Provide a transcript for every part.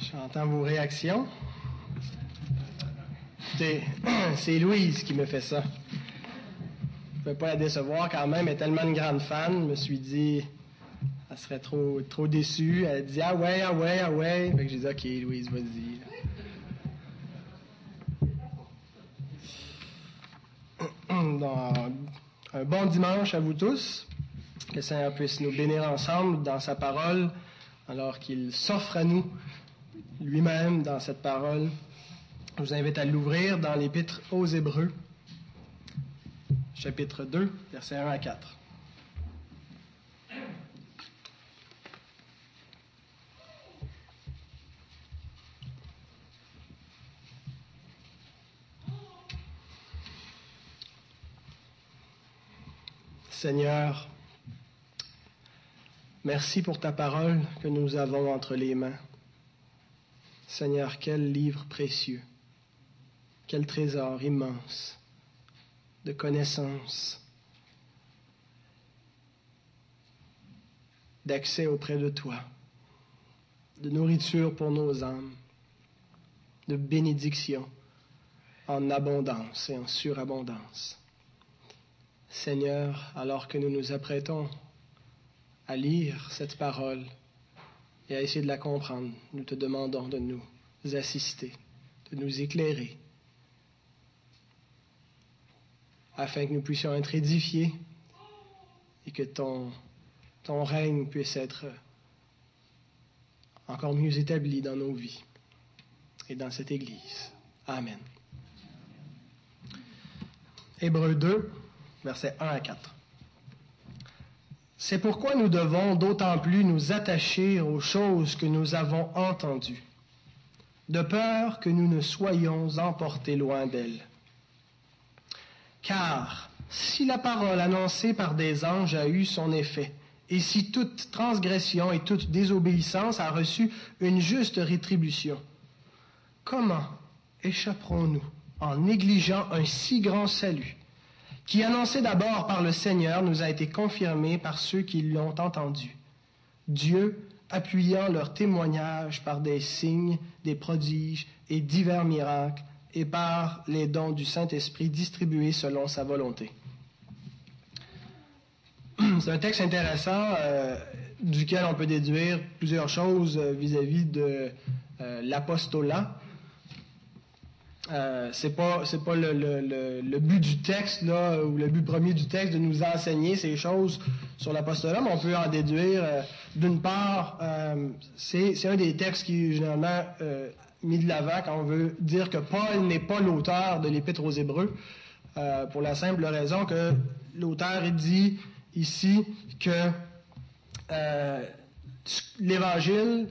J'entends vos réactions. C'est Louise qui me fait ça. Je ne peux pas la décevoir quand même. Elle est tellement une grande fan. Je me suis dit, elle serait trop, trop déçue. Elle dit, ah ouais, ah ouais, ah ouais. Fait que j'ai dit, OK, Louise, vas-y. un bon dimanche à vous tous. Que le Seigneur puisse nous bénir ensemble dans sa parole, alors qu'il s'offre à nous lui-même dans cette parole. Je vous invite à l'ouvrir dans l'Épître aux Hébreux, chapitre 2, versets 1 à 4. Seigneur, merci pour ta parole que nous avons entre les mains. Seigneur, quel livre précieux, quel trésor immense de connaissances, d'accès auprès de toi, de nourriture pour nos âmes, de bénédiction en abondance et en surabondance. Seigneur, alors que nous nous apprêtons à lire cette parole et à essayer de la comprendre, nous te demandons de nous assister, de nous éclairer, afin que nous puissions être édifiés et que ton, ton règne puisse être encore mieux établi dans nos vies et dans cette Église. Amen. Hébreu 2 versets 1 à 4. C'est pourquoi nous devons d'autant plus nous attacher aux choses que nous avons entendues, de peur que nous ne soyons emportés loin d'elles. Car si la parole annoncée par des anges a eu son effet, et si toute transgression et toute désobéissance a reçu une juste rétribution, comment échapperons-nous en négligeant un si grand salut qui annoncé d'abord par le Seigneur, nous a été confirmé par ceux qui l'ont entendu. Dieu appuyant leur témoignage par des signes, des prodiges et divers miracles, et par les dons du Saint-Esprit distribués selon sa volonté. C'est un texte intéressant euh, duquel on peut déduire plusieurs choses euh, vis-à-vis de euh, l'apostolat. Euh, c'est pas c'est pas le, le, le, but du texte là ou le but premier du texte de nous enseigner ces choses sur l'apostolat, mais on peut en déduire euh, d'une part euh, c'est un des textes qui est généralement mis de l'avant quand on veut dire que Paul n'est pas l'auteur de l'épître aux Hébreux pour la simple raison que l'auteur dit ici que l'évangile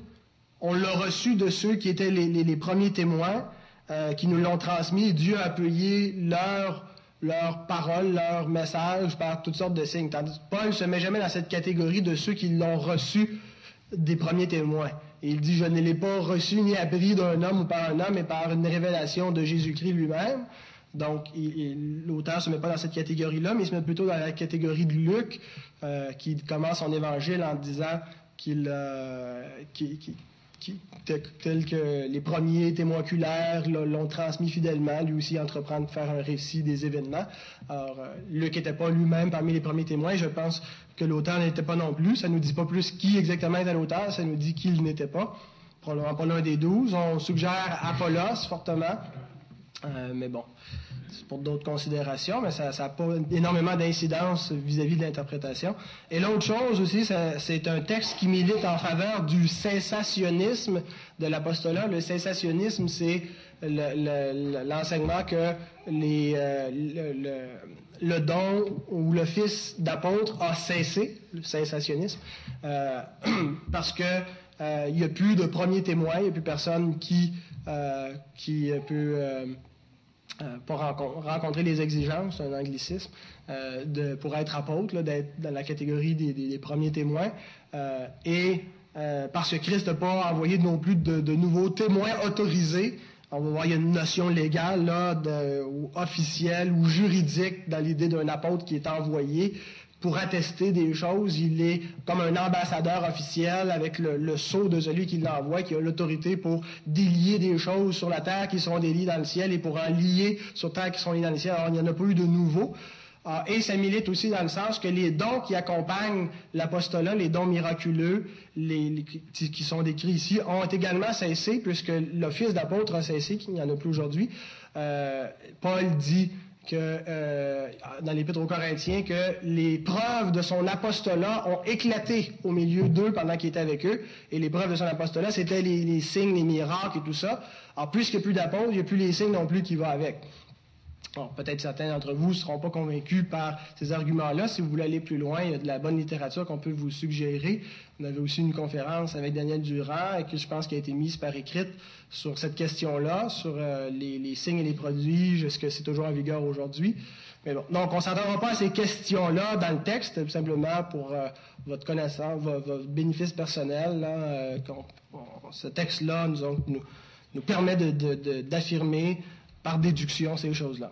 on l'a reçu de ceux qui étaient les premiers témoins euh, qui nous l'ont transmis. Dieu a appuyé leur, leur parole, leur message par toutes sortes de signes. Paul ne se met jamais dans cette catégorie de ceux qui l'ont reçu des premiers témoins. il dit, je ne l'ai pas reçu ni appris d'un homme ou par un homme, mais par une révélation de Jésus-Christ lui-même. Donc, l'auteur ne se met pas dans cette catégorie-là, mais il se met plutôt dans la catégorie de Luc, euh, qui commence son évangile en disant qu'il euh, tels que les premiers témoins oculaires l'ont transmis fidèlement, lui aussi entreprendre de faire un récit des événements. Alors, euh, Luc n'était pas lui-même parmi les premiers témoins, je pense que l'auteur n'était pas non plus. Ça nous dit pas plus qui exactement était l'auteur, ça nous dit qu'il n'était pas. Probablement pas l'un des douze. On suggère Apollos fortement. Euh, mais bon, c'est pour d'autres considérations, mais ça n'a pas énormément d'incidence vis-à-vis de l'interprétation. Et l'autre chose aussi, c'est un texte qui milite en faveur du sensationnisme de l'apostolat. Le sensationnisme, c'est l'enseignement que euh, le, don ou fils d'apôtre a cessé, le sensationnisme, euh, parce que euh, il n'y a plus de premier témoin, il n'y a plus personne qui, qui peut euh, pour rencontrer les exigences, un anglicisme, euh, de, pour être apôtre, d'être dans la catégorie des, premiers témoins, euh, et parce que Christ n'a pas envoyé non plus de, nouveaux témoins autorisés. On va voir, il y a une notion légale, là, ou officielle ou juridique dans l'idée d'un apôtre qui est envoyé pour attester des choses. Il est comme un ambassadeur officiel avec le, sceau de celui qui l'envoie, qui a l'autorité pour délier des choses sur la terre qui sont déliées dans le ciel et pour en lier sur terre qui sont liées dans le ciel. Alors, il n'y en a pas eu de nouveau. Ah, et ça milite aussi dans le sens que les dons qui accompagnent l'apostolat, les dons miraculeux, qui sont décrits ici, ont également cessé, puisque l'office d'apôtre a cessé, qu'il n'y en a plus aujourd'hui. Euh, Paul dit que euh, dans l'Épître aux Corinthiens que les preuves de son apostolat ont éclaté au milieu d'eux pendant qu'il était avec eux. Et les preuves de son apostolat, c'était les, les, signes, les miracles et tout ça. Alors, puisqu'il n'y a plus d'apôtres, il n'y a plus les signes non plus qui vont avec. Bon, peut-être certains d'entre vous ne seront pas convaincus par ces arguments-là. Si vous voulez aller plus loin, il y a de la bonne littérature qu'on peut vous suggérer. On avait aussi une conférence avec Daniel Durand, et que je pense qui a été mise par écrite sur cette question-là, sur euh, les, signes et les produits, est-ce que c'est toujours en vigueur aujourd'hui. Mais bon, donc on ne s'attendra pas à ces questions-là dans le texte, simplement pour euh, votre connaissance, votre, bénéfice personnel. Euh, ce texte-là nous, nous, permet d'affirmer par déduction ces choses-là.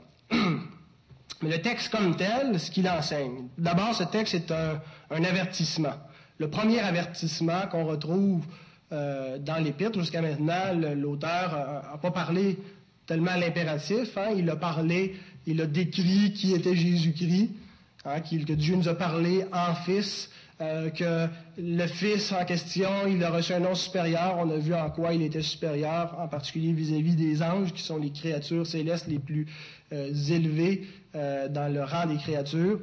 Le texte comme tel, ce qu'il enseigne, d'abord, ce texte est un, avertissement. Le premier avertissement qu'on retrouve euh, dans l'Épître, jusqu'à maintenant, l'auteur n'a pas parlé tellement l'impératif, hein. il a parlé, il a décrit qui était Jésus-Christ, hein, que Dieu nous a parlé en Fils, euh, que le Fils en question, il a reçu un nom supérieur. On a vu en quoi il était supérieur, en particulier vis-à-vis des anges, qui sont les créatures célestes les plus euh, élevées euh, dans le rang des créatures.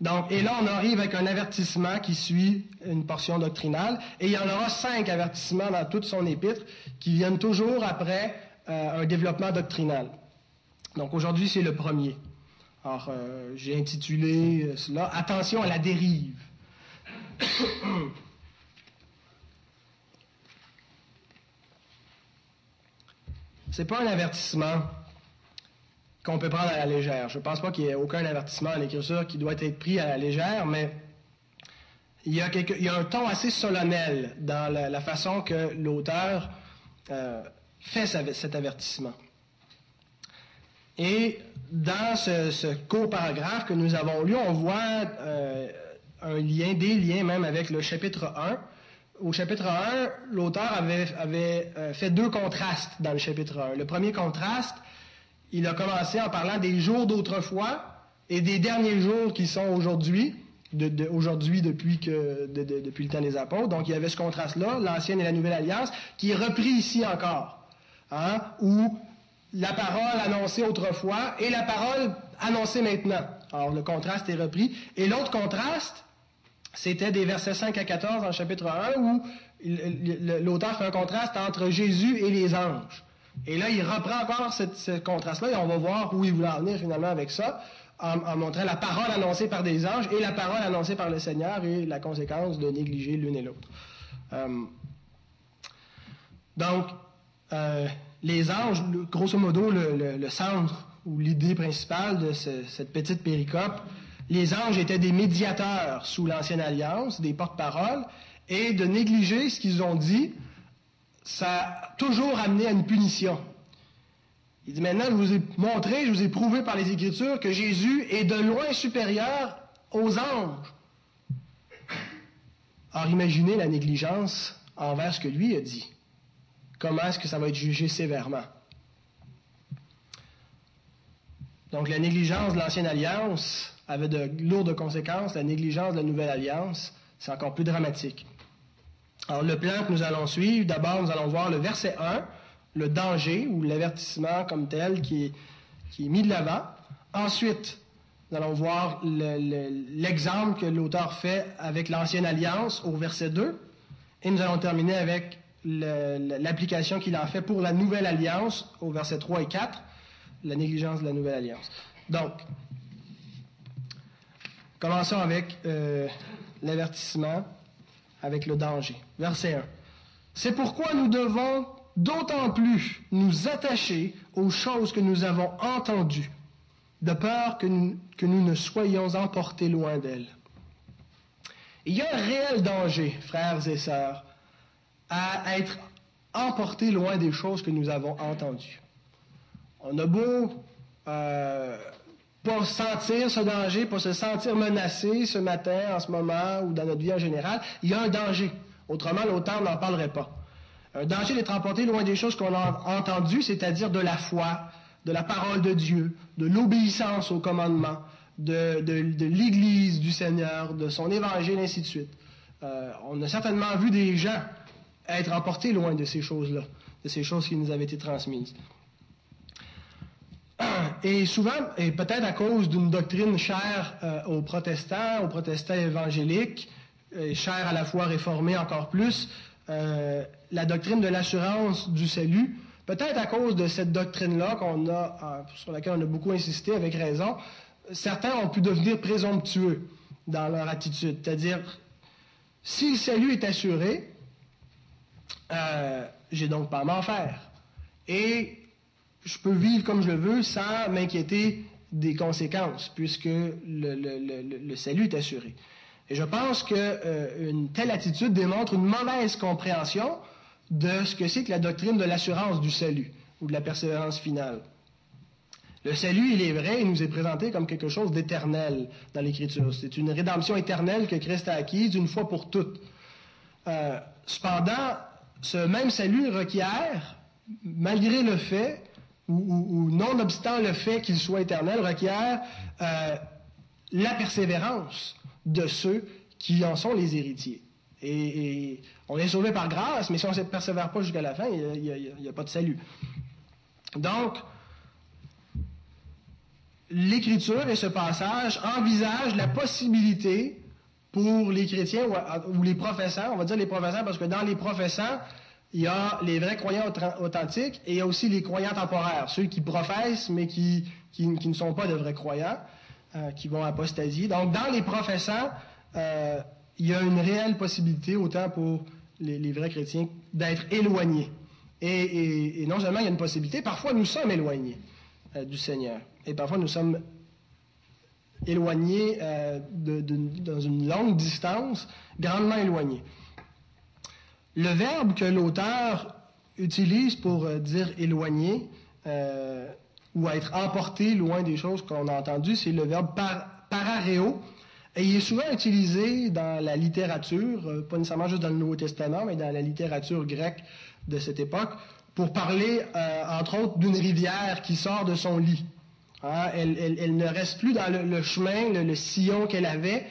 Donc, et là, on arrive avec un avertissement qui suit une portion doctrinale, et il y en aura cinq avertissements dans toute son épître qui viennent toujours après un développement doctrinal. Donc, aujourd'hui, c'est le premier. Alors, euh, j'ai intitulé euh, cela Attention à la dérive. C'est pas un avertissement qu'on peut prendre à la légère. Je ne pense pas qu'il y ait aucun avertissement en écriture qui doit être pris à la légère, mais il y a, un ton assez solennel dans la, façon que l'auteur euh, fait cet avertissement. Et dans ce, court paragraphe que nous avons lu, on voit euh, un lien, des liens même avec le chapitre 1. Au chapitre 1, l'auteur avait, euh, fait deux contrastes dans le chapitre 1. Le premier contraste, il a commencé en parlant des jours d'autrefois et des derniers jours qui sont aujourd'hui, aujourd'hui depuis, le temps des apôtres. Donc il y avait ce contraste-là, l'ancienne et la nouvelle alliance, qui est repris ici encore, hein, où la parole annoncée autrefois et la parole annoncée maintenant. Alors, le contraste est repris. Et l'autre contraste, c'était des versets 5 à 14 dans chapitre 1 où l'auteur fait un contraste entre Jésus et les anges. Et là, il reprend encore ce, contraste-là et on va voir où il voulait en venir finalement avec ça, en, montrant la parole annoncée par des anges et la parole annoncée par le Seigneur et la conséquence de négliger l'une et l'autre. Euh, donc, euh, les anges, grosso modo, le, centre ou l'idée principale de cette petite péricope, les anges étaient des médiateurs sous l'ancienne alliance, des porte-paroles, et de négliger ce qu'ils ont dit, ça a toujours amené à une punition. Il dit maintenant, je vous ai montré, je vous ai prouvé par les Écritures que Jésus est de loin supérieur aux anges. Alors imaginez la négligence envers ce que lui a dit comment est-ce que ça va être jugé sévèrement? Donc la négligence de l'ancienne alliance avait de lourdes conséquences, la négligence de la nouvelle alliance, c'est encore plus dramatique. Alors le plan que nous allons suivre, d'abord nous allons voir le verset 1, le danger ou l'avertissement comme tel qui est, mis de l'avant. Ensuite, nous allons voir l'exemple que l'auteur fait avec l'ancienne alliance au verset 2. Et nous allons terminer avec l'application qu'il en fait pour la nouvelle alliance au verset 3 et 4, la négligence de la nouvelle alliance. Donc, commençons avec euh, l'avertissement, avec le danger. Verset 1. C'est pourquoi nous devons d'autant plus nous attacher aux choses que nous avons entendues, de peur que nous, ne soyons emportés loin d'elles. Il y a un réel danger, frères et sœurs, à être emporté loin des choses que nous avons entendues. On a beau euh, pas sentir ce danger, pas se sentir menacé ce matin, en ce moment, ou dans notre vie en général, il y a un danger. Autrement, l'auteur n'en parlerait pas. Un danger d'être emporté loin des choses qu'on a entendues, c'est-à-dire de la foi, de la parole de Dieu, de l'obéissance au commandement, de, l'Église du Seigneur, de son évangile, ainsi de suite. Euh, on a certainement vu des gens être emportés loin de ces choses-là, de ces choses qui nous avaient été transmises. Et souvent, et peut-être à cause d'une doctrine chère euh, aux protestants, aux protestants évangéliques, chère à la foi réformée encore plus, euh, la doctrine de l'assurance du salut, peut-être à cause de cette doctrine-là qu'on a, sur laquelle on a beaucoup insisté avec raison, certains ont pu devenir présomptueux dans leur attitude. C'est-à-dire, si le salut est assuré, euh, j'ai donc pas à m'en faire. Et je peux vivre comme je le veux sans m'inquiéter des conséquences, puisque le, salut est assuré. Et je pense qu'une euh, telle attitude démontre une mauvaise compréhension de ce que c'est que la doctrine de l'assurance du salut ou de la persévérance finale. Le salut, il est vrai, il nous est présenté comme quelque chose d'éternel dans l'Écriture. C'est une rédemption éternelle que Christ a acquise une fois pour toutes. Euh, cependant, ce même salut requiert, malgré le fait, ou, nonobstant le fait qu'il soit éternel, requiert euh, la persévérance de ceux qui en sont les héritiers. Et, on est sauvé par grâce, mais si on ne persévère pas jusqu'à la fin, il n'y a, pas de salut. Donc, l'Écriture et ce passage envisagent la possibilité pour les chrétiens ou, les professeurs, on va dire les professeurs, parce que dans les professeurs, il y a les vrais croyants authentiques et il y a aussi les croyants temporaires, ceux qui professent mais qui, ne sont pas de vrais croyants, euh, qui vont apostasier. Donc, dans les professeurs, euh, il y a une réelle possibilité, autant pour les, vrais chrétiens, d'être éloignés. Et, non seulement il y a une possibilité, parfois nous sommes éloignés euh, du Seigneur. Et parfois nous sommes éloignés dans une longue distance, grandement éloignés. Le verbe que l'auteur utilise pour euh, dire éloigner euh, ou être emporté loin des choses qu'on a entendues, c'est le verbe par, parareo. Et il est souvent utilisé dans la littérature, euh, pas nécessairement juste dans le Nouveau Testament, mais dans la littérature grecque de cette époque, pour parler, entre autres, d'une rivière qui sort de son lit. Hein, elle, ne reste plus dans le, chemin, le sillon qu'elle avait,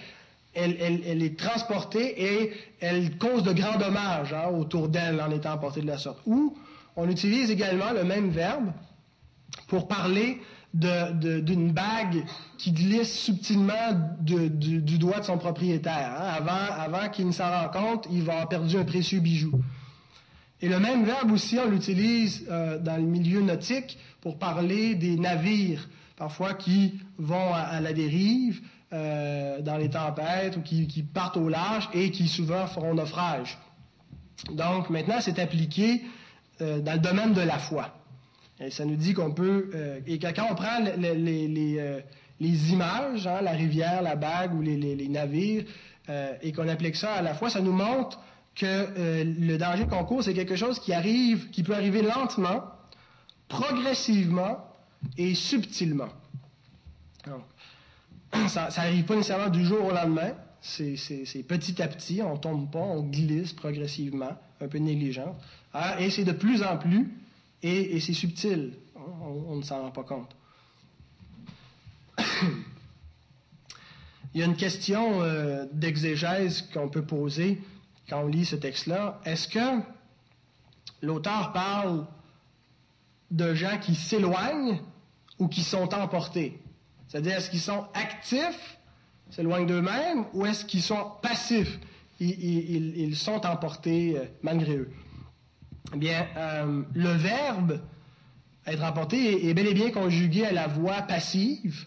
elle, est transportée et elle cause de grands dommages hein, autour d'elle en étant emportée de la sorte. Ou on utilise également le même verbe pour parler d'une bague qui glisse subtilement du, doigt de son propriétaire. Hein. Avant, avant qu'il ne s'en rende compte, il va avoir perdu un précieux bijou. Et le même verbe aussi, on l'utilise euh, dans le milieu nautique pour parler des navires, parfois qui vont à la dérive, euh, dans les tempêtes ou qui, partent au large et qui souvent feront naufrage. Donc maintenant, c'est appliqué euh, dans le domaine de la foi. Et ça nous dit qu'on peut... Euh, et quand on prend les, images, hein, la rivière, la bague ou les, navires, et qu'on applique ça à la foi, ça nous montre que le danger qu'on court, c'est quelque chose qui arrive, qui peut arriver lentement, progressivement et subtilement. Donc, ça n'arrive pas nécessairement du jour au lendemain. C'est petit à petit, on tombe pas, on glisse progressivement, un peu négligent. Ah, et c'est de plus en plus, et, c'est subtil. On, ne s'en rend pas compte. Il y a une question euh, d'exégèse qu'on peut poser quand on lit ce texte-là. Est-ce que l'auteur parle de gens qui s'éloignent ou qui sont emportés? C'est-à-dire, est-ce qu'ils sont actifs, s'éloignent d'eux-mêmes, ou est-ce qu'ils sont passifs, ils, sont emportés euh, malgré eux? Eh bien, euh, le verbe être emporté est, bel et bien conjugué à la voix passive,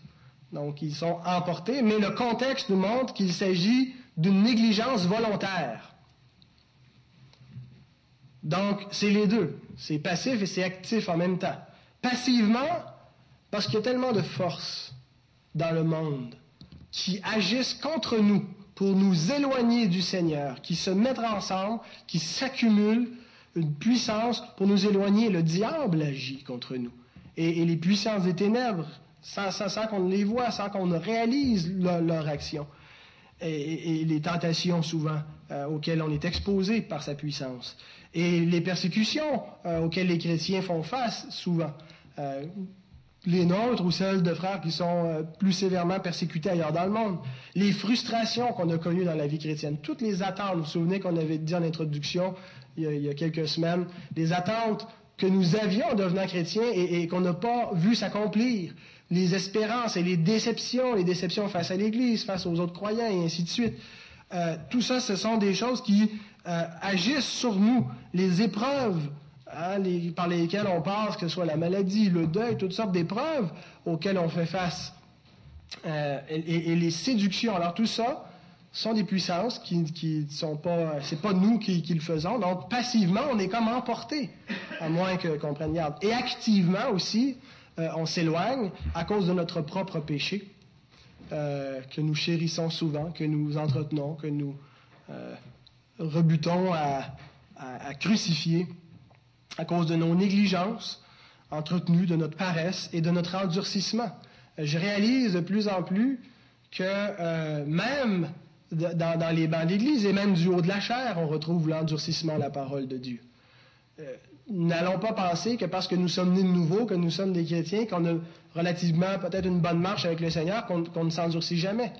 donc ils sont emportés, mais le contexte nous montre qu'il s'agit d'une négligence volontaire. Donc, c'est les deux. C'est passif et c'est actif en même temps. Passivement, parce qu'il y a tellement de force dans le monde qui agissent contre nous pour nous éloigner du Seigneur, qui se mettent ensemble, qui s'accumulent une puissance pour nous éloigner. Le diable agit contre nous. Et, les puissances des ténèbres sans, sans, qu'on les voit, sans qu'on réalise leur, action. Et, les tentations souvent euh, auxquelles on est exposé par sa puissance. Et les persécutions euh, auxquelles les chrétiens font face souvent. Euh, les nôtres ou celles de frères qui sont plus sévèrement persécutés ailleurs dans le monde. Les frustrations qu'on a connues dans la vie chrétienne. Toutes les attentes, vous vous souvenez qu'on avait dit en introduction il y, a, il y a quelques semaines, les attentes que nous avions en devenant chrétiens et, qu'on n'a pas vu s'accomplir. Les espérances et les déceptions, les déceptions face à l'Église, face aux autres croyants et ainsi de suite. Euh, tout ça, ce sont des choses qui euh, agissent sur nous. Les épreuves hein, par lesquelles on passe, que ce soit la maladie, le deuil, toutes sortes d'épreuves auxquelles on fait face. Euh, et, les séductions. Alors tout ça, sont des puissances qui, qui sont pas, c'est pas nous qui, le faisons. Donc, passivement, on est comme emporté, à moins qu'on prenne garde. Et activement aussi, euh, on s'éloigne à cause de notre propre péché, euh, que nous chérissons souvent, que nous entretenons, que nous rebutons à, crucifier à cause de nos négligences entretenues, de notre paresse et de notre endurcissement. Je réalise de plus en plus que même dans, les bancs d'Église et même du haut de la chair, on retrouve l'endurcissement de la parole de Dieu. Euh, n'allons pas penser que parce que nous sommes nés de nouveau, que nous sommes des chrétiens, qu'on a relativement peut-être une bonne marche avec le Seigneur, qu'on ne s'endurcit jamais.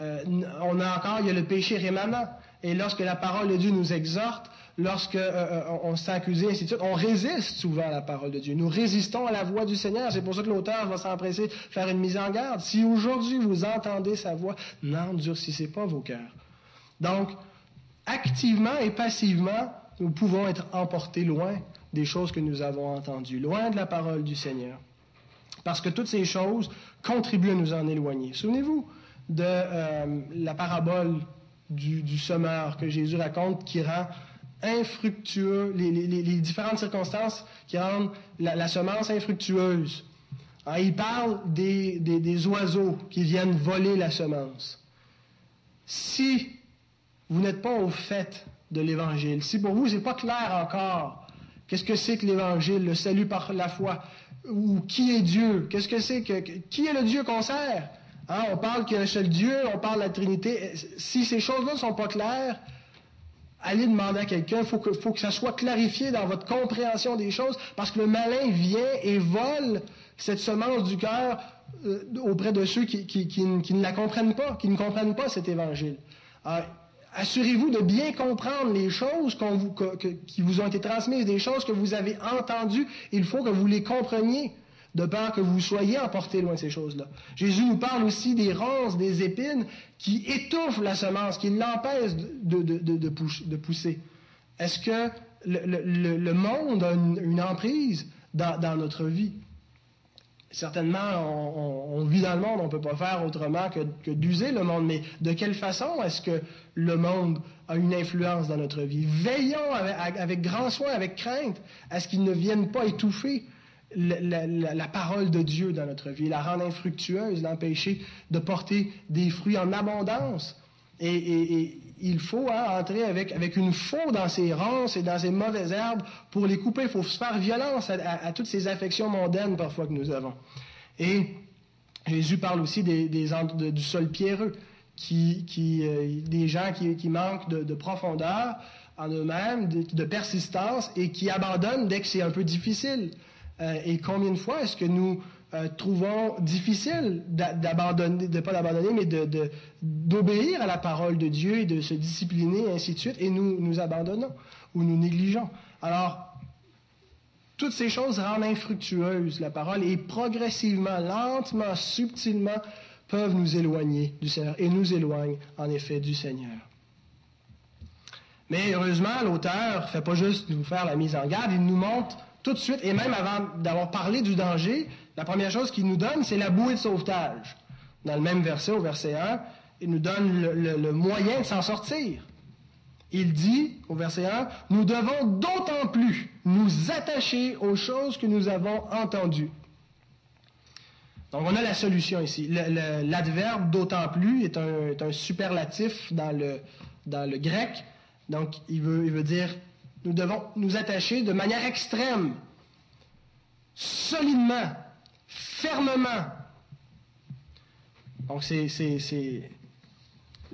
Euh, on a encore, il y a le péché rémanent. Et lorsque la parole de Dieu nous exhorte, lorsque euh, euh, on ainsi de suite, on résiste souvent à la parole de Dieu. Nous résistons à la voix du Seigneur. C'est pour ça que l'auteur va s'empresser de faire une mise en garde. Si aujourd'hui vous entendez sa voix, n'endurcissez pas vos cœurs. Donc, activement et passivement, nous pouvons être emportés loin des choses que nous avons entendues, loin de la parole du Seigneur. Parce que toutes ces choses contribuent à nous en éloigner. Souvenez-vous de euh, la parabole du, semeur que Jésus raconte qui rend infructueux, les, différentes circonstances qui rendent la, semence infructueuse. Ah, il parle des, oiseaux qui viennent voler la semence. Si vous n'êtes pas au fait de l'Évangile, si pour vous, c'est pas clair encore, qu'est-ce que c'est que l'Évangile, le salut par la foi, ou qui est Dieu, qu'est-ce que c'est que, qui est le Dieu qu'on sert? Hein, on parle qu'il y a un seul Dieu, on parle de la Trinité. Si ces choses-là ne sont pas claires, allez demander à quelqu'un, il faut que, faut que ça soit clarifié dans votre compréhension des choses, parce que le malin vient et vole cette semence du cœur euh, auprès de ceux qui, ne la comprennent pas, qui ne comprennent pas cet évangile. Assurez-vous de bien comprendre les choses qui vous ont été transmises, des choses que vous avez entendues. Il faut que vous les compreniez de peur que vous soyez emportés loin de ces choses-là. Jésus nous parle aussi des ronces, des épines qui étouffent la semence, qui l'empêchent de, pousser. Est-ce que le, monde a une, emprise dans, notre vie? Certainement, on, vit dans le monde, on ne peut pas faire autrement que, d'user le monde, mais de quelle façon est-ce que le monde a une influence dans notre vie? Veillons avec, avec grand soin, avec crainte, à ce qu'il ne vienne pas étouffer la, parole de Dieu dans notre vie, la rendre infructueuse, l'empêcher de porter des fruits en abondance. Et, il faut hein, entrer avec, avec une faux dans ses ronces et dans ses mauvaises herbes pour les couper. Il faut se faire violence à, toutes ces affections mondaines parfois que nous avons. Et Jésus parle aussi des, du sol pierreux, qui, qui euh, des gens qui, manquent de, profondeur en eux-mêmes, de persistance et qui abandonnent dès que c'est un peu difficile. Euh, et combien de fois est-ce que nous euh, trouvons difficile d'abandonner, de pas d'abandonner, mais d'obéir à la parole de Dieu et de se discipliner, ainsi de suite, et nous nous abandonnons ou nous négligeons. Alors, toutes ces choses rendent infructueuse la parole et progressivement, lentement, subtilement, peuvent nous éloigner du Seigneur et nous éloignent en effet du Seigneur. Mais heureusement, l'auteur ne fait pas juste nous faire la mise en garde, il nous montre tout de suite, et même avant d'avoir parlé du danger, la première chose qu'il nous donne, c'est la bouée de sauvetage. Dans le même verset, au verset 1, il nous donne le, moyen de s'en sortir. Il dit, au verset 1, nous devons d'autant plus nous attacher aux choses que nous avons entendues. Donc on a la solution ici. L'adverbe d'autant plus est un, superlatif dans le, grec. Donc il veut dire nous devons nous attacher de manière extrême, solidement, fermement Donc, c'est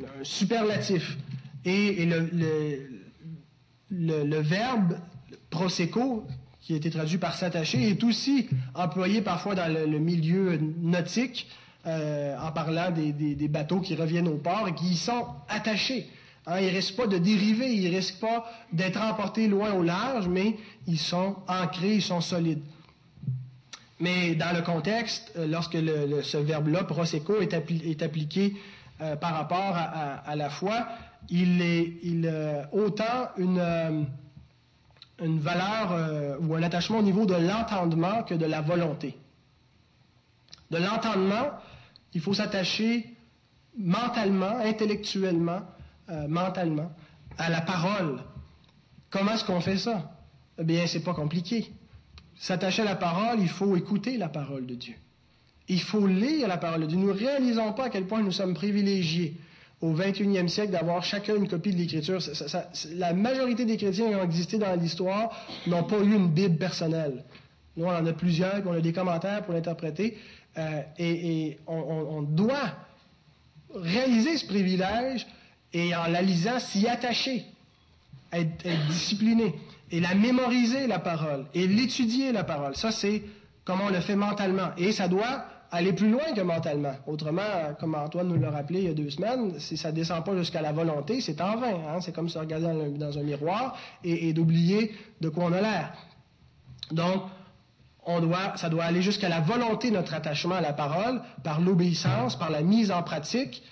un superlatif. Et, le, le, verbe proseco, qui a été traduit par s'attacher, est aussi employé parfois dans le, milieu nautique, euh, en parlant des, bateaux qui reviennent au port et qui y sont attachés. Hein, ils ne risquent pas de dériver, ils ne risquent pas d'être emportés loin au large, mais ils sont ancrés, ils sont solides. Mais dans le contexte, euh, lorsque ce verbe-là, proseco, est, appliqué euh, par rapport à, la foi, il est il, autant une valeur ou un attachement au niveau de l'entendement que de la volonté. De l'entendement, il faut s'attacher mentalement, intellectuellement, euh, mentalement, à la parole. Comment est-ce qu'on fait ça? Eh bien, c'est pas compliqué. S'attacher à la parole, il faut écouter la parole de Dieu. Il faut lire la parole de Dieu. Nous ne réalisons pas à quel point nous sommes privilégiés au 21e siècle d'avoir chacun une copie de l'Écriture. la majorité des chrétiens qui ont existé dans l'histoire n'ont pas eu une Bible personnelle. Nous, on en a plusieurs, on a des commentaires pour l'interpréter. Euh, et, on, doit réaliser ce privilège et en la lisant, s'y attacher, être, discipliné et la mémoriser, la parole, et l'étudier, la parole. Ça, c'est comment on le fait mentalement. Et ça doit aller plus loin que mentalement. Autrement, comme Antoine nous l'a rappelé il y a deux semaines, si ça ne descend pas jusqu'à la volonté, c'est en vain. Hein. C'est comme se regarder dans un, miroir et d'oublier de quoi on a l'air. Donc, doit, ça doit aller jusqu'à la volonté notre attachement à la parole, par l'obéissance, par la mise en pratique.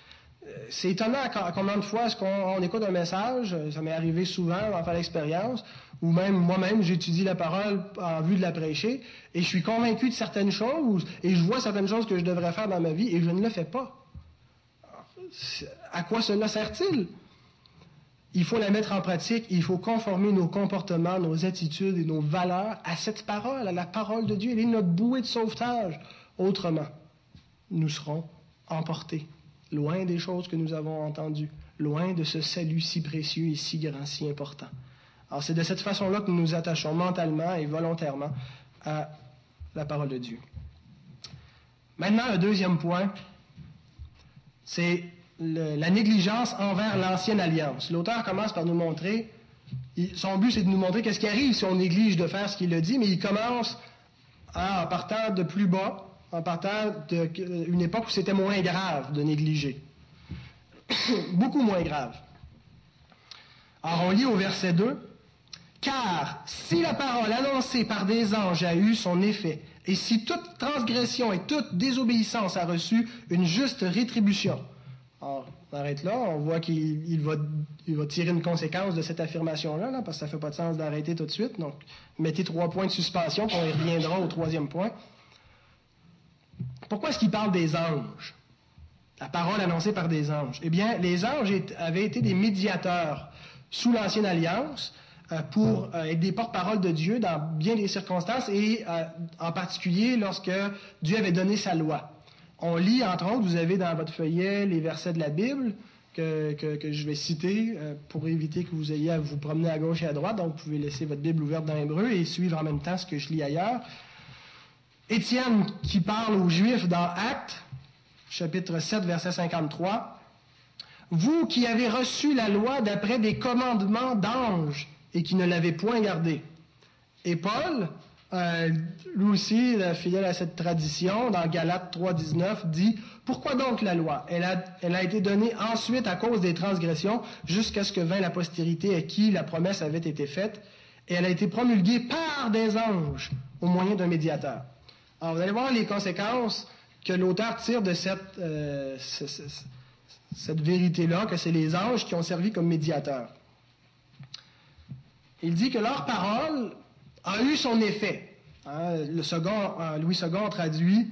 C'est étonnant combien de fois est-ce qu'on écoute un message, euh, ça m'est arrivé souvent d'en faire l'expérience, ou même moi-même j'étudie la parole en vue de la prêcher, et je suis convaincu de certaines choses, et je vois certaines choses que je devrais faire dans ma vie, et je ne le fais pas. À quoi cela sert-il? Il faut la mettre en pratique, il faut conformer nos comportements, nos attitudes et nos valeurs à cette parole, à la parole de Dieu. Elle est notre bouée de sauvetage. Autrement, nous serons emportés, loin des choses que nous avons entendues, loin de ce salut si précieux et si grand, si important. Alors c'est de cette façon-là que nous nous attachons mentalement et volontairement à la parole de Dieu. Maintenant, un deuxième point, c'est la négligence envers l'ancienne alliance. L'auteur commence par nous montrer, son but c'est de nous montrer qu'est-ce qui arrive si on néglige de faire ce qu'il a dit, mais il commence en partant de plus bas, en partant d'une époque où c'était moins grave de négliger. Beaucoup moins grave. Alors on lit au verset 2, Car si la parole annoncée par des anges a eu son effet, et si toute transgression et toute désobéissance a reçu une juste rétribution, alors, on arrête là. On voit qu'il va, tirer une conséquence de cette affirmation-là, parce que ça ne fait pas de sens d'arrêter tout de suite. Donc, mettez trois points de suspension, puis on y reviendra au troisième point. Pourquoi est-ce qu'il parle des anges? La parole annoncée par des anges. Eh bien, les anges avaient été des médiateurs sous l'Ancienne Alliance euh, pour euh, être des porte-parole de Dieu dans bien des circonstances et euh, en particulier lorsque Dieu avait donné sa loi. On lit, entre autres, vous avez dans votre feuillet les versets de la Bible que, je vais citer pour éviter que vous ayez à vous promener à gauche et à droite. Donc, vous pouvez laisser votre Bible ouverte dans l'hébreu et suivre en même temps ce que je lis ailleurs. Étienne qui parle aux Juifs dans Actes, chapitre 7, verset 53. Vous qui avez reçu la loi d'après des commandements d'anges et qui ne l'avez point gardée. Et Paul, euh, lui aussi, fidèle à cette tradition, dans Galates 3.19, dit Pourquoi donc la loi? Elle a, elle a été donnée ensuite à cause des transgressions, jusqu'à ce que vint la postérité à qui la promesse avait été faite, et elle a été promulguée par des anges au moyen d'un médiateur. Alors, vous allez voir les conséquences que l'auteur tire de cette, euh, vérité-là, que c'est les anges qui ont servi comme médiateurs. Il dit que leur parole a eu son effet. Hein, le second, euh, Louis II traduit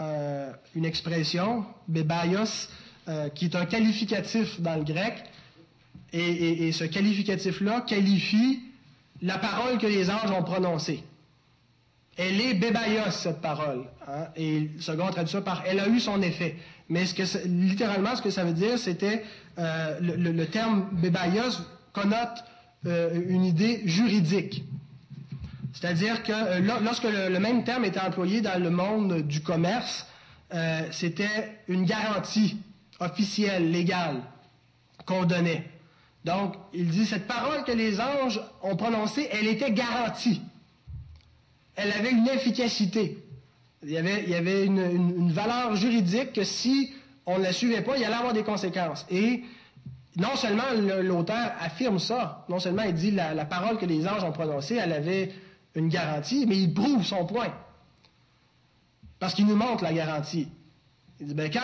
euh, une expression, bebaios, qui est un qualificatif dans le grec, et, ce qualificatif-là qualifie la parole que les anges ont prononcée. Elle est bebaios, cette parole. Hein, et le second traduit ça par elle a eu son effet. Mais littéralement, ce que ça veut dire, c'était le, terme bebaios connote une idée juridique. C'est-à-dire que euh, lorsque le, même terme était employé dans le monde du commerce, euh, c'était une garantie officielle, légale, qu'on donnait. Donc, il dit, cette parole que les anges ont prononcée, elle était garantie. Elle avait une efficacité. Il y avait, une, valeur juridique que si on ne la suivait pas, il allait avoir des conséquences. Et non seulement l'auteur affirme ça, non seulement il dit la, la parole que les anges ont prononcée, elle avait une garantie, mais il prouve son point. Parce qu'il nous montre la garantie. Il dit, ben, quand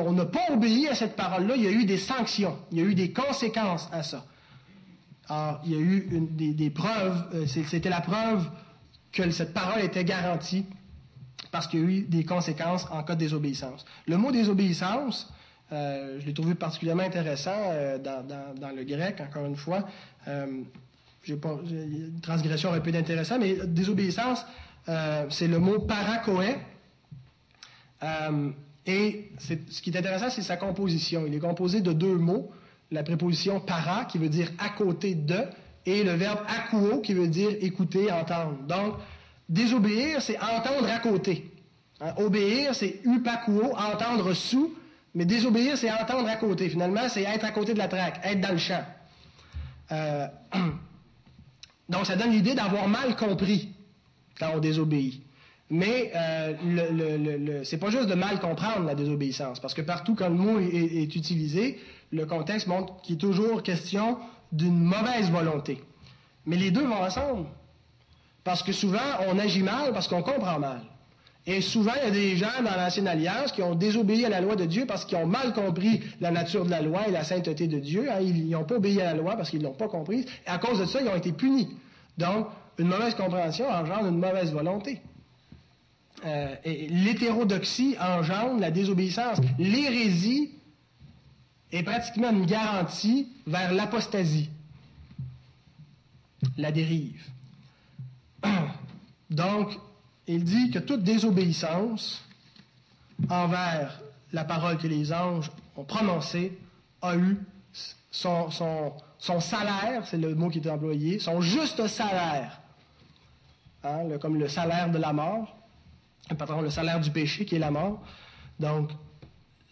on n'a pas obéi à cette parole-là, il y a eu des sanctions, il y a eu des conséquences à ça. Alors, il y a eu des, preuves, euh, c'était la preuve que cette parole était garantie parce qu'il y a eu des conséquences en cas de désobéissance. Le mot désobéissance, euh, je l'ai trouvé particulièrement intéressant euh, dans, le grec, encore une fois. pas, une transgression aurait pu être intéressant, mais désobéissance, c'est le mot paracoé, euh, et ce qui est intéressant, c'est sa composition. Il est composé de deux mots, la préposition para, qui veut dire à côté de, et le verbe akuo, qui veut dire écouter, entendre. Donc, désobéir, c'est entendre à côté. Hein, obéir, c'est upakuo, entendre sous, mais désobéir, c'est entendre à côté. Finalement, c'est être à côté de la traque, être dans le champ. Euh, donc, ça donne l'idée d'avoir mal compris quand on désobéit. Mais euh, le, c'est pas juste de mal comprendre la désobéissance, parce que partout quand le mot est, utilisé, le contexte montre qu'il est toujours question d'une mauvaise volonté. Mais les deux vont ensemble. Parce que souvent, on agit mal parce qu'on comprend mal. Et souvent, il y a des gens dans l'Ancienne Alliance qui ont désobéi à la loi de Dieu parce qu'ils ont mal compris la nature de la loi et la sainteté de Dieu. Hein. Ils n'ont pas obéi à la loi parce qu'ils ne l'ont pas comprise. Et à cause de ça, ils ont été punis. Donc, une mauvaise compréhension engendre une mauvaise volonté. Euh, l'hétérodoxie engendre la désobéissance. L'hérésie est pratiquement une garantie vers l'apostasie, la dérive. Donc, il dit que toute désobéissance envers la parole que les anges ont prononcée a eu son, salaire, c'est le mot qui est employé, son juste salaire, hein, comme le salaire de la mort, pardon, le salaire du péché qui est la mort. Donc,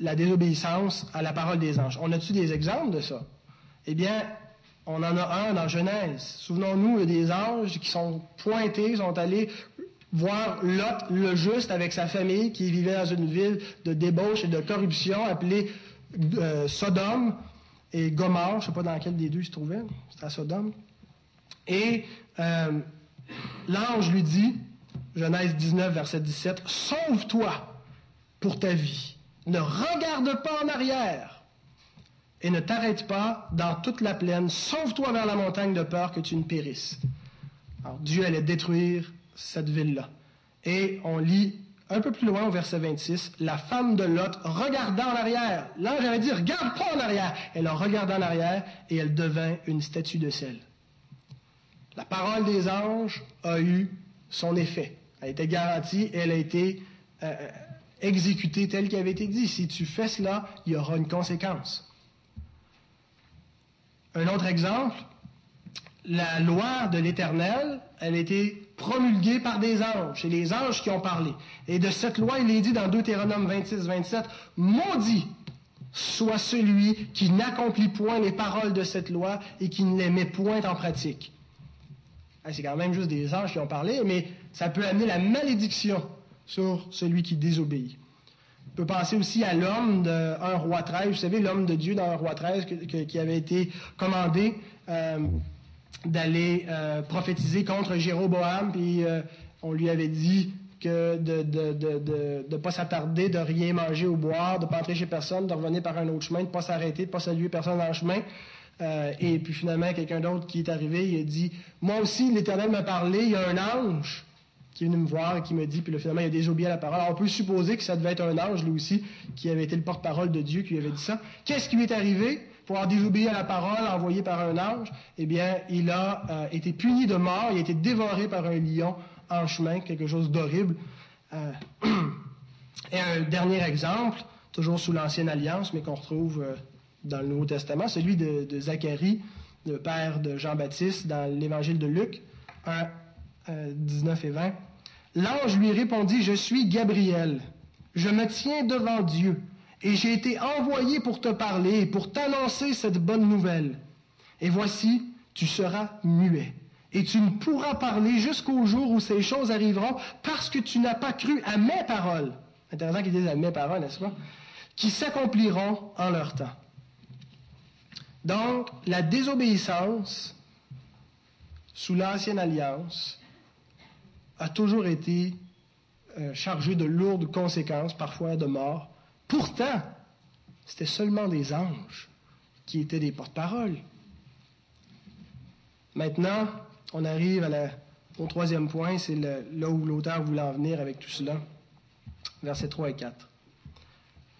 la désobéissance à la parole des anges. On a-tu des exemples de ça? Eh bien, on en a un dans Genèse. Souvenons-nous des anges qui sont pointés, sont allés voir Lot, le juste, avec sa famille, qui vivait dans une ville de débauche et de corruption appelée euh, Sodome et Gomorre. Je ne sais pas dans quel des deux il se trouvait. C'était à Sodome. Et euh, l'ange lui dit, Genèse 19, verset 17, Sauve-toi pour ta vie. Ne regarde pas en arrière et ne t'arrête pas dans toute la plaine. Sauve-toi vers la montagne de peur que tu ne périsses. Alors, Dieu allait détruire cette ville-là. Et on lit un peu plus loin au verset 26, la femme de Lot regarda en arrière. L'ange avait dit, regarde pas en arrière. Elle a regardé en arrière et elle devint une statue de sel. La parole des anges a eu son effet. Elle a été garantie, elle a été euh, exécutée telle qu'elle avait été dit. Si tu fais cela, il y aura une conséquence. Un autre exemple, la loi de l'Éternel, elle a été promulguée par des anges. C'est les anges qui ont parlé. Et de cette loi, il est dit dans Deutéronome 26, 27, Maudit soit celui qui n'accomplit point les paroles de cette loi et qui ne les met point en pratique. C'est quand même juste des anges qui ont parlé, mais ça peut amener la malédiction sur celui qui désobéit. On peut penser aussi à l'homme d'un roi 13, vous savez, l'homme de Dieu dans un roi 13 qui avait été commandé euh, d'aller euh, prophétiser contre Jéroboam, puis euh, on lui avait dit que de ne de, pas s'attarder, de rien manger ou boire, de ne pas entrer chez personne, de revenir par un autre chemin, de ne pas s'arrêter, de ne pas saluer personne le chemin. Et puis finalement, quelqu'un d'autre qui est arrivé, il a dit, moi aussi, l'Éternel m'a parlé, il y a un ange qui est venu me voir et qui me dit, puis finalement, il a désobéi à la parole. Alors, on peut supposer que ça devait être un ange, lui aussi, qui avait été le porte-parole de Dieu, qui lui avait dit ça. Qu'est-ce qui lui est arrivé pour avoir désobéi à la parole envoyée par un ange? Eh bien, il a euh, été puni de mort, il a été dévoré par un lion en chemin, quelque chose d'horrible. Euh, et un dernier exemple, toujours sous l'Ancienne Alliance, mais qu'on retrouve dans le Nouveau Testament, celui de, Zacharie, le père de Jean-Baptiste, dans l'Évangile de Luc 1, 19 euh, et 20. L'ange lui répondit, Je suis Gabriel, Je me tiens devant Dieu et j'ai été envoyé pour te parler et pour t'annoncer cette bonne nouvelle. Et voici, tu seras muet. Et tu ne pourras parler jusqu'au jour où ces choses arriveront parce que tu n'as pas cru à mes paroles. Intéressant qu'ils disent à mes paroles, n'est-ce pas? Qui s'accompliront en leur temps. Donc, la désobéissance sous l'ancienne alliance a toujours été euh, chargée de lourdes conséquences, parfois de mort. Pourtant, c'était seulement des anges qui étaient des porte-paroles. Maintenant, on arrive au troisième point, c'est là où l'auteur voulait en venir avec tout cela, versets 3 et 4.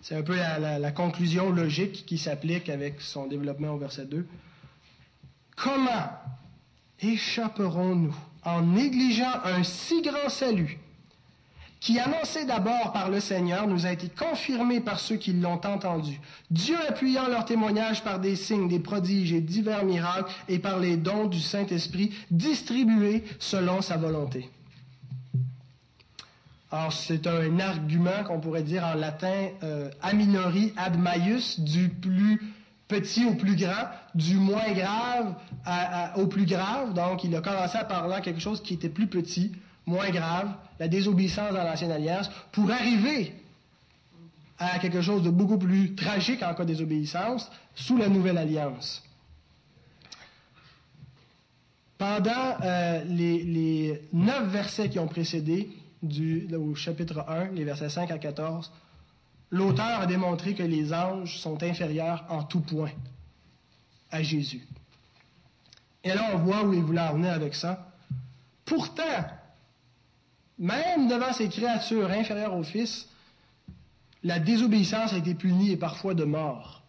C'est un peu la, conclusion logique qui s'applique avec son développement au verset 2. Comment échapperons-nous en négligeant un si grand salut qui, annoncé d'abord par le Seigneur, nous a été confirmé par ceux qui l'ont entendu. Dieu appuyant leur témoignage par des signes, des prodiges et divers miracles et par les dons du Saint-Esprit distribués selon sa volonté. Alors, c'est un argument qu'on pourrait dire en latin euh, a minori ad maius, du plus petit au plus grand, du moins grave au plus grave. Donc, il a commencé à parler quelque chose qui était plus petit, moins grave, la désobéissance dans l'ancienne alliance, pour arriver à quelque chose de beaucoup plus tragique en cas de désobéissance sous la nouvelle alliance. Pendant euh, les, neuf versets qui ont précédé, au chapitre 1, les versets 5 à 14, l'auteur a démontré que les anges sont inférieurs en tout point à Jésus. Et là, on voit où il voulait en venir avec ça. Pourtant, même devant ces créatures inférieures au Fils, la désobéissance a été punie et parfois de mort.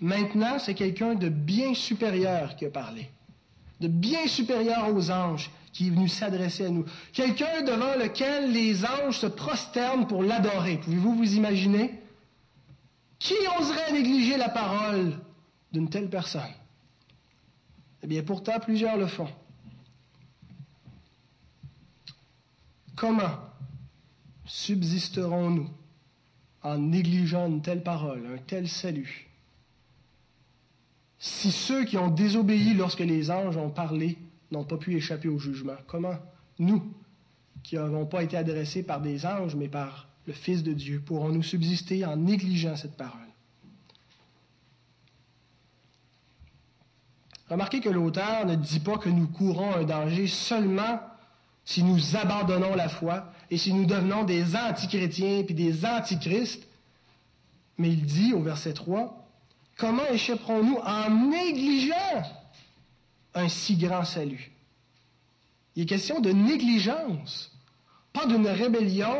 Maintenant, c'est quelqu'un de bien supérieur qui a parlé, de bien supérieur aux anges qui est venu s'adresser à nous. Quelqu'un devant lequel les anges se prosternent pour l'adorer. Pouvez-vous vous imaginer? Qui oserait négliger la parole d'une telle personne? Eh bien, pourtant, plusieurs le font. Comment subsisterons-nous en négligeant une telle parole, un tel salut? Si ceux qui ont désobéi lorsque les anges ont parlé n'ont pas pu échapper au jugement, comment nous, qui n'avons pas été adressés par des anges, mais par le Fils de Dieu, pourrons-nous subsister en négligeant cette parole? Remarquez que l'auteur ne dit pas que nous courons un danger seulement si nous abandonnons la foi et si nous devenons des antichrétiens puis des antichristes, mais il dit au verset 3, comment échapperons-nous en négligeant un si grand salut? Il est question de négligence, pas d'une rébellion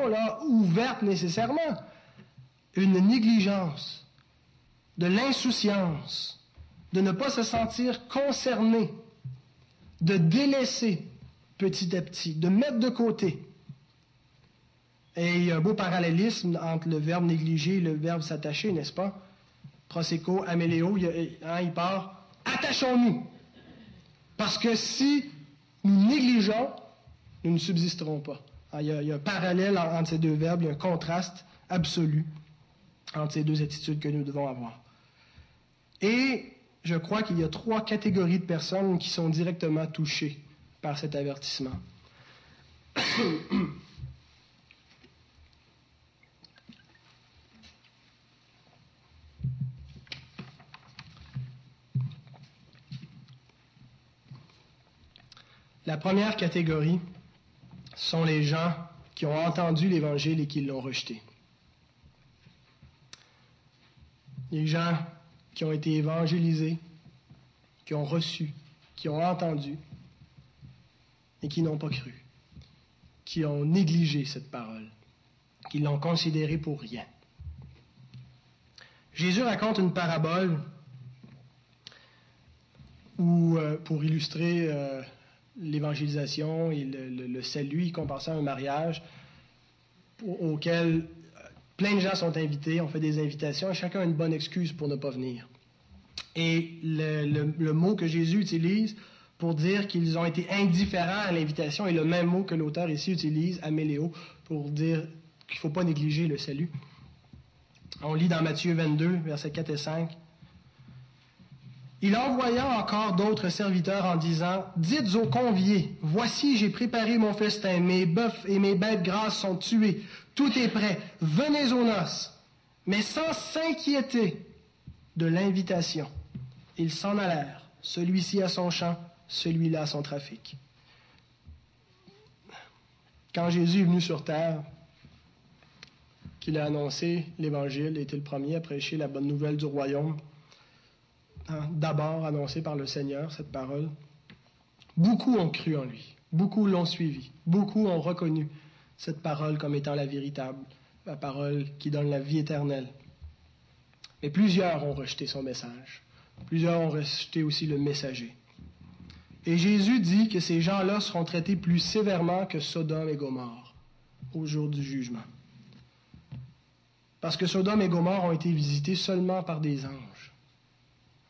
ouverte nécessairement, une négligence, de l'insouciance, de ne pas se sentir concerné, de délaisser petit à petit, de mettre de côté. Et il y a un beau parallélisme entre le verbe négliger et le verbe s'attacher, n'est-ce pas? Proseco, améléo, il, hein, il part attachons-nous. Parce que si nous négligeons, nous ne subsisterons pas. Ah, il y, a, il y a un parallèle entre ces deux verbes, il y a un contraste absolu entre ces deux attitudes que nous devons avoir. Et je crois qu'il y a trois catégories de personnes qui sont directement touchées par cet avertissement. La première catégorie sont les gens qui ont entendu l'Évangile et qui l'ont rejeté. Les gens qui ont été évangélisés, qui ont reçu, qui ont entendu, et qui n'ont pas cru, qui ont négligé cette parole, qui l'ont considérée pour rien. Jésus raconte une parabole où, euh, pour illustrer euh, l'évangélisation et le, salut, il compare un mariage auquel plein de gens sont invités, on fait des invitations et chacun a une bonne excuse pour ne pas venir. Et le mot que Jésus utilise pour dire qu'ils ont été indifférents à l'invitation, et le même mot que l'auteur ici utilise, améléo, pour dire qu'il ne faut pas négliger le salut. On lit dans Matthieu 22, versets 4 et 5. Il envoya encore d'autres serviteurs en disant, Dites aux conviés, voici j'ai préparé mon festin, mes bœufs et mes bêtes grasses sont tués, tout est prêt, venez aux noces. Mais sans s'inquiéter de l'invitation, ils s'en allèrent, celui-ci à son champ, celui-là à son trafic. Quand Jésus est venu sur terre, qu'il a annoncé l'Évangile, était le premier à prêcher la bonne nouvelle du royaume, hein, d'abord annoncé par le Seigneur, cette parole. Beaucoup ont cru en lui, beaucoup l'ont suivi, beaucoup ont reconnu cette parole comme étant la véritable, la parole qui donne la vie éternelle. Mais plusieurs ont rejeté son message. Plusieurs ont rejeté aussi le messager. Et Jésus dit que ces gens-là seront traités plus sévèrement que Sodome et Gomorre au jour du jugement. Parce que Sodome et Gomorre ont été visités seulement par des anges.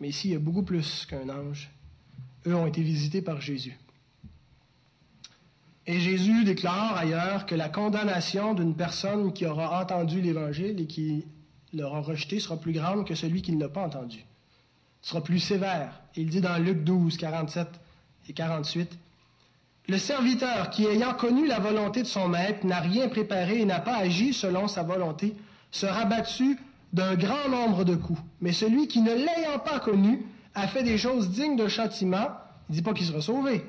Mais ici, il y a beaucoup plus qu'un ange. Eux ont été visités par Jésus. Et Jésus déclare ailleurs que la condamnation d'une personne qui aura entendu l'Évangile et qui l'aura rejeté sera plus grande que celui qui ne l'a pas entendu. sera plus sévère. Il dit dans Luc 12, 47 et 48, Le serviteur qui, ayant connu la volonté de son maître, n'a rien préparé et n'a pas agi selon sa volonté, sera battu d'un grand nombre de coups. Mais celui qui, ne l'ayant pas connu, a fait des choses dignes de châtiment, il ne dit pas qu'il sera sauvé,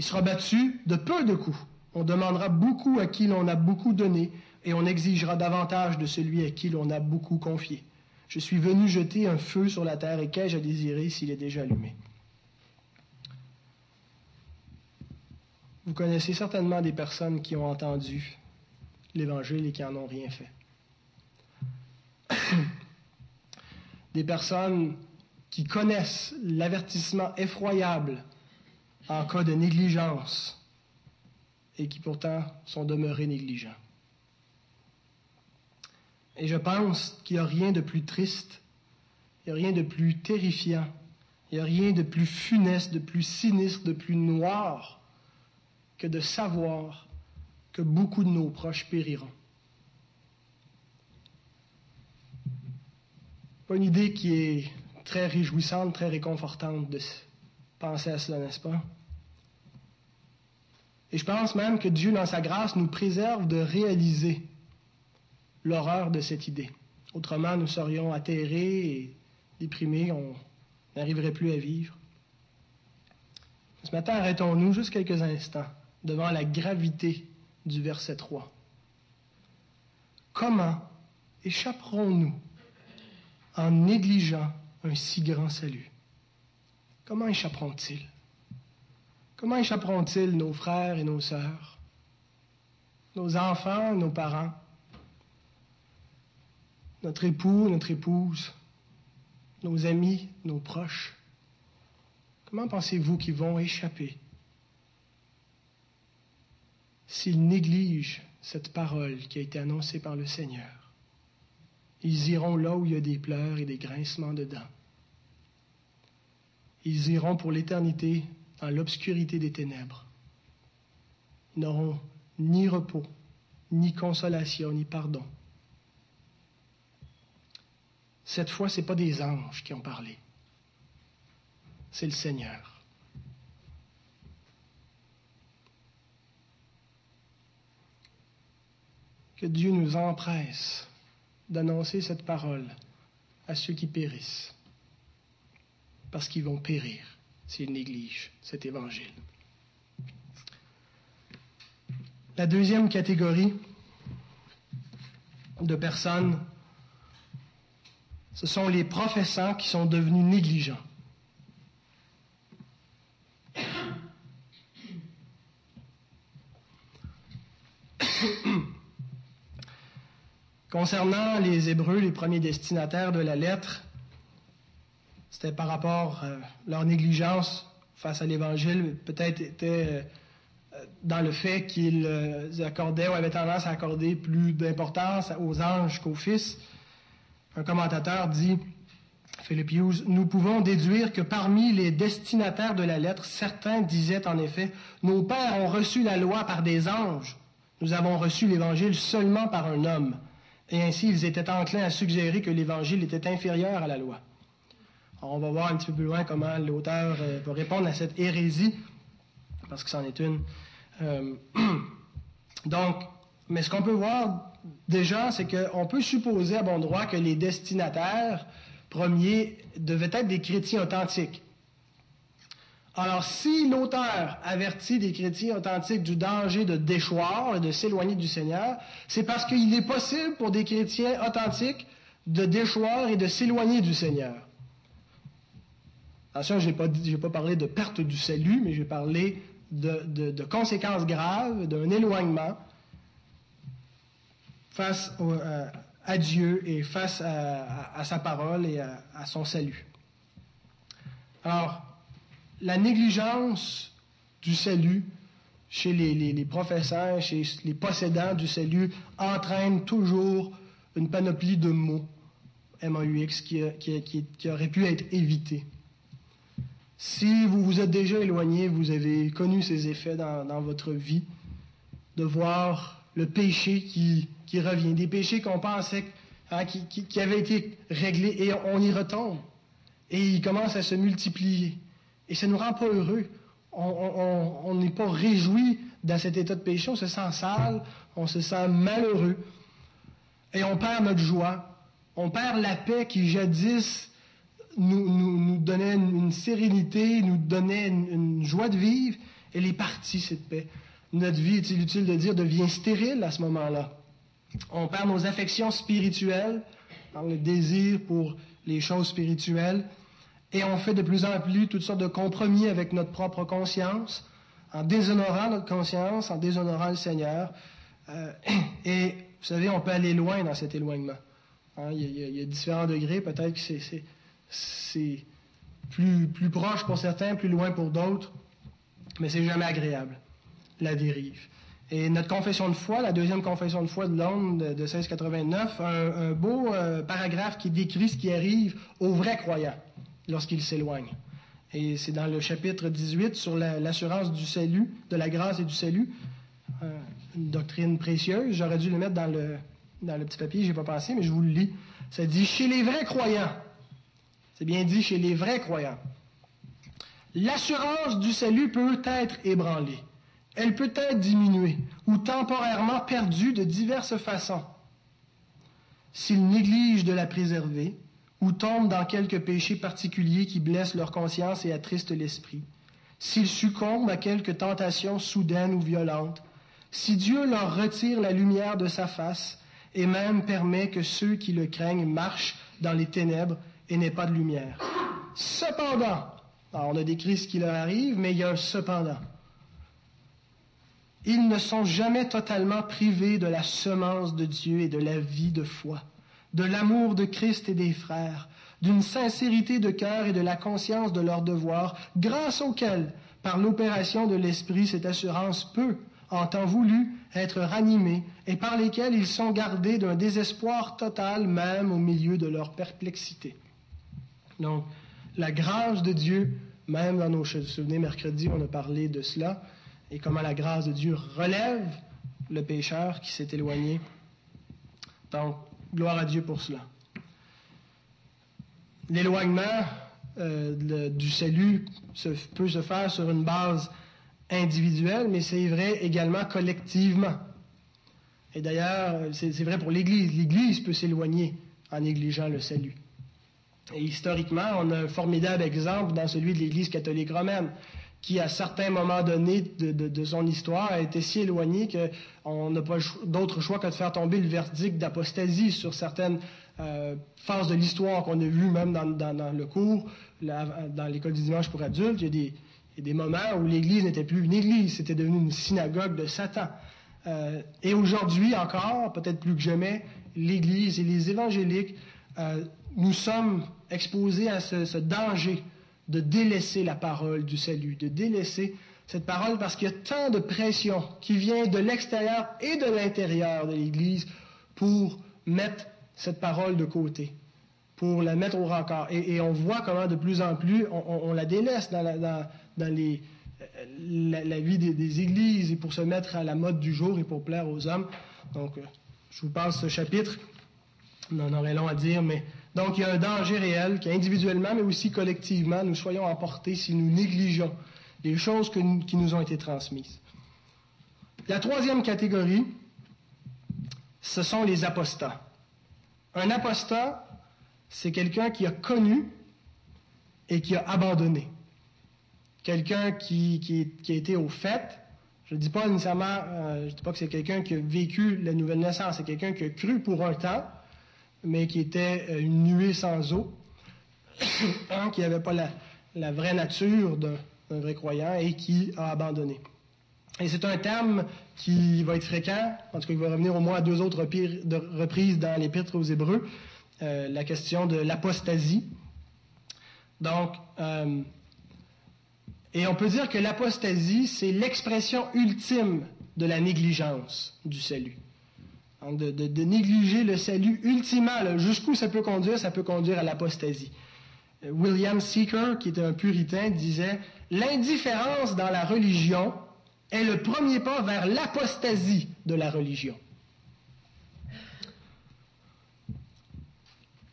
il sera battu de peu de coups. On demandera beaucoup à qui l'on a beaucoup donné, et on exigera davantage de celui à qui l'on a beaucoup confié. Je suis venu jeter un feu sur la terre, et qu'ai-je à désirer s'il est déjà allumé? Vous connaissez certainement des personnes qui ont entendu l'Évangile et qui n'en ont rien fait. des personnes qui connaissent l'avertissement effroyable en cas de négligence et qui pourtant sont demeurés négligents. Et je pense qu'il n'y a rien de plus triste, il n'y a rien de plus terrifiant, il n'y a rien de plus funeste, de plus sinistre, de plus noir que de savoir que beaucoup de nos proches périront. Pas une idée qui est très réjouissante, très réconfortante de penser à cela, n'est-ce pas? Et je pense même que Dieu, dans sa grâce, nous préserve de réaliser l'horreur de cette idée. Autrement, nous serions atterrés et déprimés, on n'arriverait plus à vivre. Ce matin, arrêtons-nous juste quelques instants devant la gravité du verset 3. Comment échapperons-nous en négligeant un si grand salut? Comment échapperont-ils? Comment échapperont-ils nos frères et nos sœurs, nos enfants, nos parents, notre époux, notre épouse, nos amis, nos proches? Comment pensez-vous qu'ils vont échapper? S'ils négligent cette parole qui a été annoncée par le Seigneur? Ils iront là où il y a des pleurs et des grincements de dents. Ils iront pour l'éternité dans l'obscurité des ténèbres. Ils n'auront ni repos, ni consolation, ni pardon. Cette fois, ce n'est pas des anges qui ont parlé, c'est le Seigneur. Que Dieu nous empresse d'annoncer cette parole à ceux qui périssent, parce qu'ils vont périr s'ils négligent cet évangile. La deuxième catégorie de personnes, ce sont les professants qui sont devenus négligents. Concernant les Hébreux, les premiers destinataires de la lettre, c'était par rapport à euh, leur négligence face à l'Évangile, peut-être était euh, dans le fait qu'ils euh, accordaient ou avaient tendance à accorder plus d'importance aux anges qu'aux fils. Un commentateur dit, Philip Hughes, nous pouvons déduire que parmi les destinataires de la lettre, certains disaient en effet, nos pères ont reçu la loi par des anges, Nous avons reçu l'Évangile seulement par un homme, et ainsi ils étaient enclins à suggérer que l'Évangile était inférieur à la loi. On va voir un petit peu plus loin comment l'auteur euh, va répondre à cette hérésie, parce que c'en est une. Euh, donc, mais ce qu'on peut voir déjà, c'est qu'on peut supposer à bon droit que les destinataires premiers devaient être des chrétiens authentiques. Alors, si l'auteur avertit des chrétiens authentiques du danger de déchoir et de s'éloigner du Seigneur, c'est parce qu'il est possible pour des chrétiens authentiques de déchoir et de s'éloigner du Seigneur. Attention, je n'ai pas, parlé de perte du salut, mais j'ai parlé de, conséquences graves, d'un éloignement face euh, à Dieu et face à, sa parole et à, son salut. Alors, la négligence du salut chez les, professeurs, chez les possédants du salut, entraîne toujours une panoplie de mots, M-A-U-X, qui, qui, aurait pu être évité. Si vous vous êtes déjà éloigné, vous avez connu ces effets dans, votre vie, de voir le péché qui, revient, des péchés qu'on pensait hein, qui, avaient été réglés, et on y retombe. Et ils commencent à se multiplier. Et ça ne nous rend pas heureux. On n'est pas réjoui dans cet état de péché. On se sent sale, on se sent malheureux. Et on perd notre joie. On perd la paix qui jadis nous, donnait une, sérénité, nous donnait une, joie de vivre. Elle est partie, cette paix. Notre vie, est inutile de dire, devient stérile à ce moment-là? On perd nos affections spirituelles, dans le désir pour les choses spirituelles. Et on fait de plus en plus toutes sortes de compromis avec notre propre conscience, en déshonorant notre conscience, en déshonorant le Seigneur. Euh, et vous savez, on peut aller loin dans cet éloignement. Hein, il, y a, différents degrés. Peut-être que c'est plus, plus proche pour certains, plus loin pour d'autres, mais c'est jamais agréable, la dérive. Et notre confession de foi, la deuxième confession de foi de Londres de, 1689, un, beau euh, paragraphe qui décrit ce qui arrive aux vrais croyants lorsqu'il s'éloigne. Et c'est dans le chapitre 18 sur l'assurance du salut, de la grâce et du salut, euh, une doctrine précieuse. J'aurais dû le mettre dans le, dans le petit papier, j'ai pas pensé, mais je vous le lis. Ça dit chez les vrais croyants. C'est bien dit chez les vrais croyants. L'assurance du salut peut être ébranlée. Elle peut être diminuée ou temporairement perdue de diverses façons. S'ils négligent de la préserver, ou tombent dans quelque péché particulier qui blesse leur conscience et attriste l'esprit, s'ils succombent à quelque tentation soudaine ou violente, si Dieu leur retire la lumière de sa face et même permet que ceux qui le craignent marchent dans les ténèbres et n'aient pas de lumière. Cependant, on a décrit ce qui leur arrive, mais il y a un cependant. Ils ne sont jamais totalement privés de la semence de Dieu et de la vie de foi de l'amour de Christ et des frères, d'une sincérité de cœur et de la conscience de leur devoir, grâce auquel, par l'opération de l'Esprit, cette assurance peut, en temps voulu, être ranimée, et par lesquels ils sont gardés d'un désespoir total même au milieu de leur perplexité. Donc, la grâce de Dieu, même dans nos souvenirs mercredi, on a parlé de cela, et comment la grâce de Dieu relève le pécheur qui s'est éloigné. Donc, Gloire à Dieu pour cela. L'éloignement euh, du salut peut se faire sur une base individuelle, mais c'est vrai également collectivement. Et d'ailleurs, c'est vrai pour l'Église. L'Église peut s'éloigner en négligeant le salut. Et historiquement, on a un formidable exemple dans celui de l'Église catholique romaine qui, à certains moments donnés de, son histoire, a été si éloigné qu'on n'a pas d'autre choix que de faire tomber le verdict d'apostasie sur certaines euh, phases de l'histoire qu'on a vues même dans, le cours, dans l'école du dimanche pour adultes. Il y a des, moments où l'Église n'était plus une Église, c'était devenu une synagogue de Satan. Euh, et aujourd'hui encore, peut-être plus que jamais, l'Église et les évangéliques, euh, nous sommes exposés à ce danger de délaisser la parole du salut, de délaisser cette parole parce qu'il y a tant de pression qui vient de l'extérieur et de l'intérieur de l'Église pour mettre cette parole de côté, pour la mettre au rencard. Et, on voit comment de plus en plus on, la délaisse dans, les, la, vie des, églises et pour se mettre à la mode du jour et pour plaire aux hommes. Donc, euh, je vous passe ce chapitre. On en aurait long à dire, mais donc il y a un danger réel qu'individuellement, mais aussi collectivement, nous soyons emportés si nous négligeons les choses qui nous ont été transmises. La troisième catégorie, ce sont les apostats. Un apostat, c'est quelqu'un qui a connu et qui a abandonné quelqu'un qui, a été au fait. Je ne dis pas nécessairement, euh, je dis pas que c'est quelqu'un qui a vécu la nouvelle naissance, c'est quelqu'un qui a cru pour un temps, mais qui était euh, une nuée sans eau, qui n'avait pas la, vraie nature d'un vrai croyant et qui a abandonné. Et c'est un terme qui va être fréquent, en tout cas, il va revenir au moins à deux autres reprises dans l'Épître aux Hébreux, euh, la question de l'apostasie. Donc, et on peut dire que l'apostasie, c'est l'expression ultime de la négligence du salut. De, négliger le salut ultimement, jusqu'où ça peut conduire, ça peut conduire à l'apostasie. Euh, William Seeker, qui était un puritain, disait L'indifférence dans la religion est le premier pas vers l'apostasie de la religion.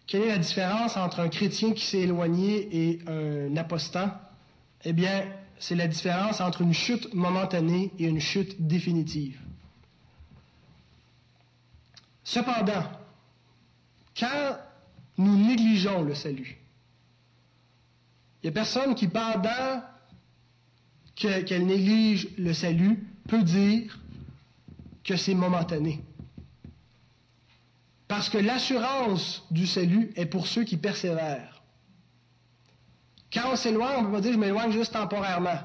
Quelle est la différence entre un chrétien qui s'est éloigné et un apostat eh bien, c'est la différence entre une chute momentanée et une chute définitive. Cependant, quand nous négligeons le salut, il n'y a personne qui, pendant qu'elle néglige le salut, peut dire que c'est momentané. Parce que l'assurance du salut est pour ceux qui persévèrent. Quand on s'éloigne, on ne peut pas dire je m'éloigne juste temporairement.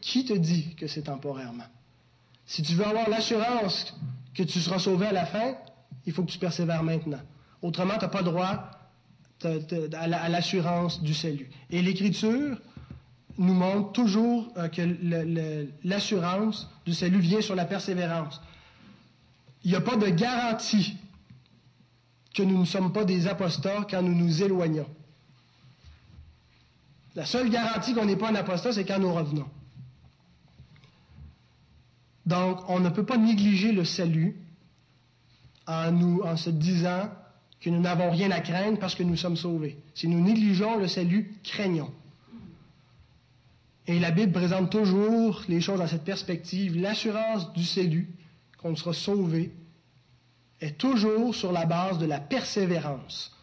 Qui te dit que c'est temporairement? Si tu veux avoir l'assurance que tu seras sauvé à la fin, il faut que tu persévères maintenant. Autrement, tu n'as pas droit à l'assurance du salut. Et l'Écriture nous montre toujours euh, que l'assurance du salut vient sur la persévérance. Il n'y a pas de garantie que nous ne sommes pas des apostats quand nous nous éloignons. La seule garantie qu'on n'est pas un apostat, c'est quand nous revenons. Donc, on ne peut pas négliger le salut en, nous, en se disant que nous n'avons rien à craindre parce que nous sommes sauvés. Si nous négligeons le salut, craignons. Et la Bible présente toujours les choses dans cette perspective. L'assurance du salut, qu'on sera sauvé, est toujours sur la base de la persévérance.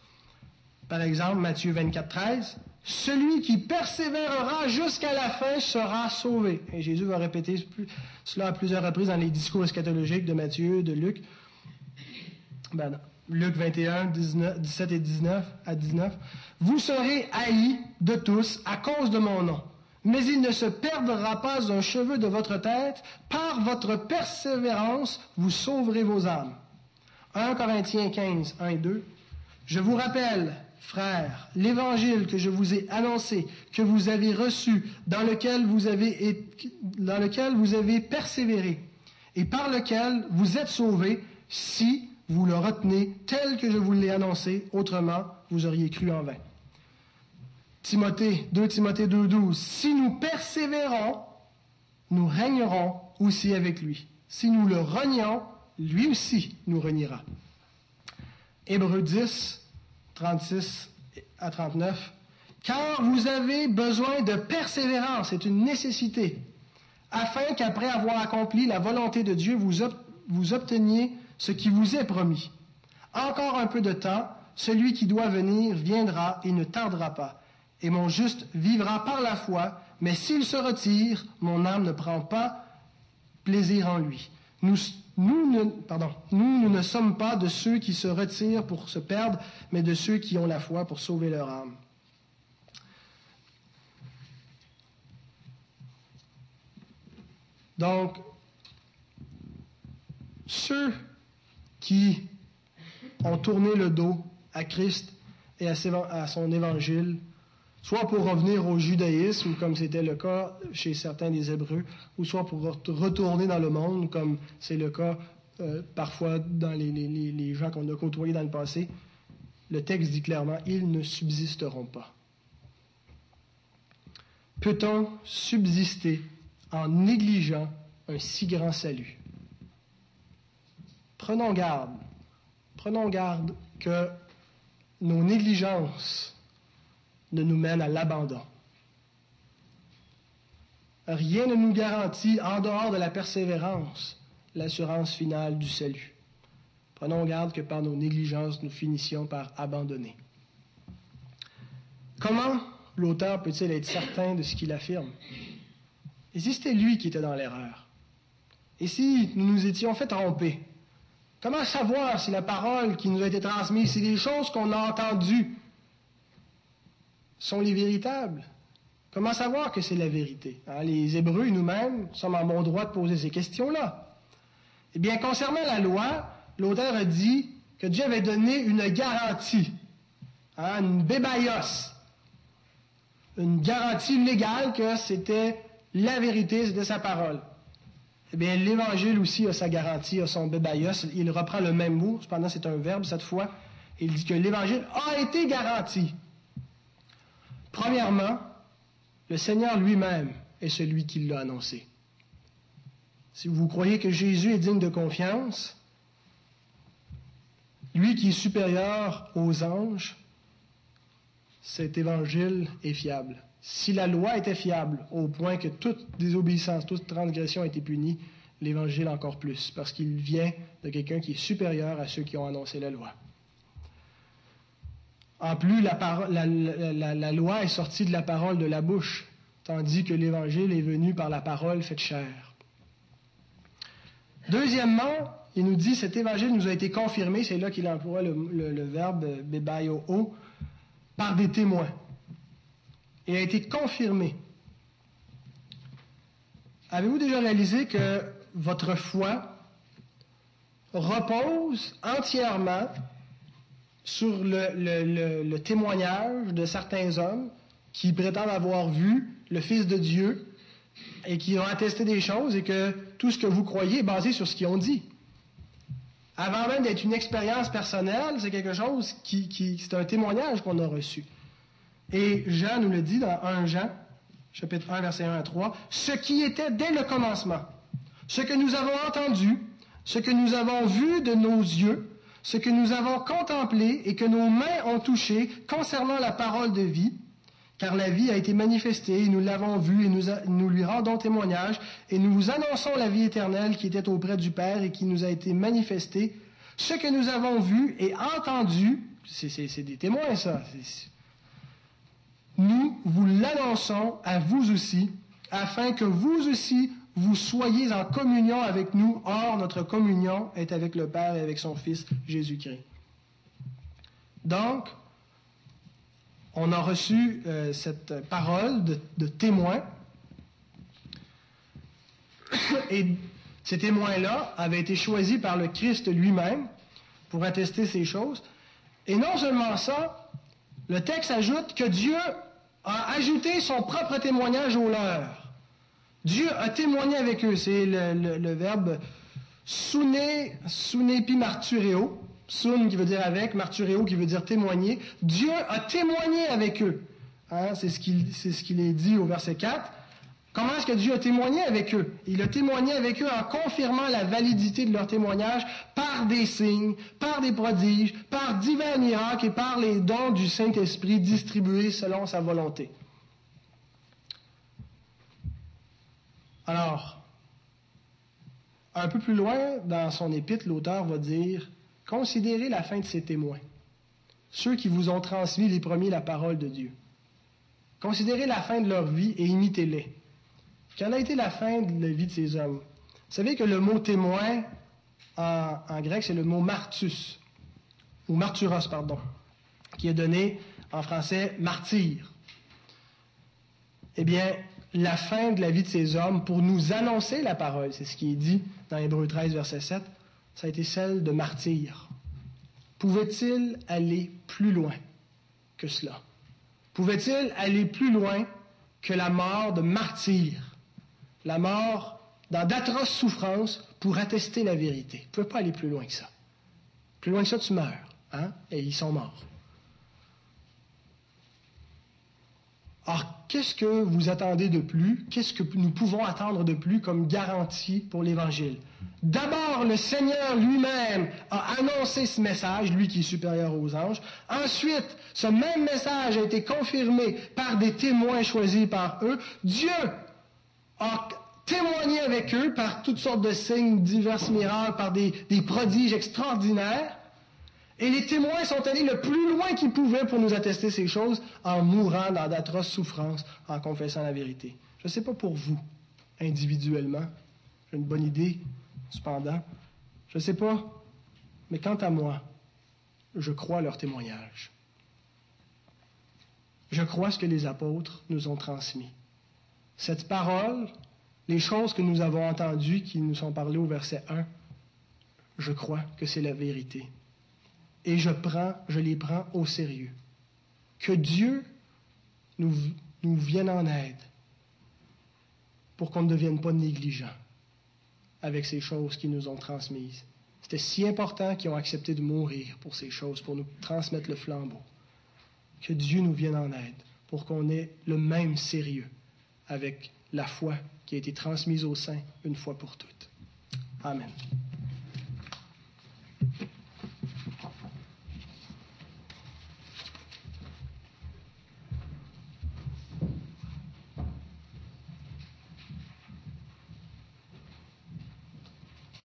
Par exemple, Matthieu 24, 13, celui qui persévérera jusqu'à la fin sera sauvé. Et Jésus va répéter cela à plusieurs reprises dans les discours eschatologiques de Matthieu, de Luc. Ben Luc 21, 17 et 19 à 19. Vous serez haïs de tous à cause de mon nom. Mais il ne se perdra pas un cheveu de votre tête. Par votre persévérance, vous sauverez vos âmes. 1 Corinthiens 15, 1 et 2. Je vous rappelle, frères, l'évangile que je vous ai annoncé, que vous avez reçu, dans lequel vous avez, dans lequel vous avez persévéré, et par lequel vous êtes sauvés, si vous le retenez tel que je vous l'ai annoncé, autrement vous auriez cru en vain. Timothée, 2 Timothée 2.12, si nous persévérons, nous régnerons aussi avec lui. Si nous le renions, lui aussi nous reniera. Hébreu 10, 36 à 39. Car vous avez besoin de persévérance, c'est une nécessité, afin qu'après avoir accompli la volonté de Dieu, vous obteniez ce qui vous est promis. Encore un peu de temps, celui qui doit venir viendra et ne tardera pas. Et mon juste vivra par la foi, mais s'il se retire, mon âme ne prend pas plaisir en lui. Nous, ne sommes pas de ceux qui se retirent pour se perdre, mais de ceux qui ont la foi pour sauver leur âme. Donc, ceux qui ont tourné le dos à Christ et à son évangile soit pour revenir au judaïsme, comme c'était le cas chez certains des Hébreux, ou soit pour retourner dans le monde, comme c'est le cas euh, parfois dans les, gens qu'on a côtoyés dans le passé. Le texte dit clairement, ils ne subsisteront pas. Peut-on subsister en négligeant un si grand salut? Prenons garde, prenons garde que nos négligences ne nous mènent à l'abandon. Rien ne nous garantit, en dehors de la persévérance, l'assurance finale du salut. Prenons garde que par nos négligences, nous finissions par abandonner. Comment l'auteur peut-il être certain de ce qu'il affirme? Et si c'était lui qui était dans l'erreur? Et si nous nous étions fait tromper? Comment savoir si la parole qui nous a été transmise, si les choses qu'on a entendues? Sont les véritables? Comment savoir que c'est la vérité? Hein, Les Hébreux nous-mêmes sommes en bon droit de poser ces questions-là. Eh bien, concernant la loi, l'auteur a dit que Dieu avait donné une garantie, hein, une bébaïos, une garantie légale que c'était la vérité, c'était sa parole. Eh bien, l'Évangile aussi a sa garantie, a son bébaïos. Il reprend le même mot, cependant c'est un verbe cette fois. Il dit que l'Évangile a été garanti. Premièrement, le Seigneur lui-même est celui qui l'a annoncé. Si vous croyez que Jésus est digne de confiance, lui qui est supérieur aux anges, cet évangile est fiable. Si la loi était fiable au point que toute désobéissance, toute transgression a été punie, l'évangile encore plus, parce qu'il vient de quelqu'un qui est supérieur à ceux qui ont annoncé la loi. En plus, la, loi est sortie de la parole de la bouche, tandis que l'évangile est venu par la parole faite chair. Deuxièmement, il nous dit cet évangile nous a été confirmé, c'est là qu'il emploie le, le, verbe bebaio, par des témoins et a été confirmé. Avez-vous déjà réalisé que votre foi repose entièrement sur le, témoignage de certains hommes qui prétendent avoir vu le Fils de Dieu et qui ont attesté des choses et que tout ce que vous croyez est basé sur ce qu'ils ont dit? Avant même d'être une expérience personnelle, c'est quelque chose qui c'est un témoignage qu'on a reçu. Et Jean nous le dit dans 1 Jean, chapitre 1, verset 1 à 3, ce qui était dès le commencement, ce que nous avons entendu, ce que nous avons vu de nos yeux, ce que nous avons contemplé et que nos mains ont touché concernant la parole de vie, car la vie a été manifestée, et nous l'avons vue, et nous, lui rendons témoignage, et nous vous annonçons la vie éternelle qui était auprès du Père et qui nous a été manifestée. Ce que nous avons vu et entendu, c'est des témoins ça, nous vous l'annonçons à vous aussi, afin que vous aussi vous soyez en communion avec nous. Or, notre communion est avec le Père et avec son Fils Jésus-Christ. Donc, on a reçu euh, cette parole de, de témoin. Et ces témoins-là avaient été choisis par le Christ lui-même pour attester ces choses. Et non seulement ça, le texte ajoute que Dieu a ajouté son propre témoignage au leur. Dieu a témoigné avec eux. C'est le, verbe sune, sunepi martureo. Sun qui veut dire avec, martureo qui veut dire témoigner. Dieu a témoigné avec eux. Hein, c'est ce qu'il est dit au verset 4. Comment est-ce que Dieu a témoigné avec eux? Il a témoigné avec eux en confirmant la validité de leur témoignage par des signes, par des prodiges, par divers miracles et par les dons du Saint-Esprit distribués selon sa volonté. Alors, un peu plus loin dans son épître, l'auteur va dire Considérez la fin de ces témoins, ceux qui vous ont transmis les premiers la parole de Dieu. Considérez la fin de leur vie et imitez-les. Quelle a été la fin de la vie de ces hommes? Vous savez que le mot témoin, en, grec, c'est le mot martus, ou marturos, pardon, qui est donné en français martyr. Eh bien, la fin de la vie de ces hommes, pour nous annoncer la parole, c'est ce qui est dit dans Hébreu 13, verset 7, ça a été celle de martyr. Pouvait-il aller plus loin que cela? Pouvait-il aller plus loin que la mort de martyr? La mort dans d'atroces souffrances pour attester la vérité. Tu ne pouvez pas aller plus loin que ça. Plus loin que ça, tu meurs. Hein? Et ils sont morts. Alors, qu'est-ce que vous attendez de plus? Qu'est-ce que nous pouvons attendre de plus comme garantie pour l'Évangile? D'abord, le Seigneur lui-même a annoncé ce message, lui qui est supérieur aux anges. Ensuite, ce même message a été confirmé par des témoins choisis par eux. Dieu a témoigné avec eux par toutes sortes de signes, divers miracles, par des, des prodiges extraordinaires. Et les témoins sont allés le plus loin qu'ils pouvaient pour nous attester ces choses en mourant dans d'atroces souffrances, en confessant la vérité. Je ne sais pas pour vous, individuellement, j'ai une bonne idée, cependant, je ne sais pas, mais quant à moi, je crois leur témoignage. Je crois ce que les apôtres nous ont transmis. Cette parole, les choses que nous avons entendues qui nous sont parlées au verset 1, je crois que c'est la vérité et je, prends, je les prends au sérieux. Que Dieu nous, nous vienne en aide pour qu'on ne devienne pas négligents avec ces choses qu'ils nous ont transmises. C'était si important qu'ils ont accepté de mourir pour ces choses, pour nous transmettre le flambeau. Que Dieu nous vienne en aide pour qu'on ait le même sérieux avec la foi qui a été transmise au sein une fois pour toutes. Amen.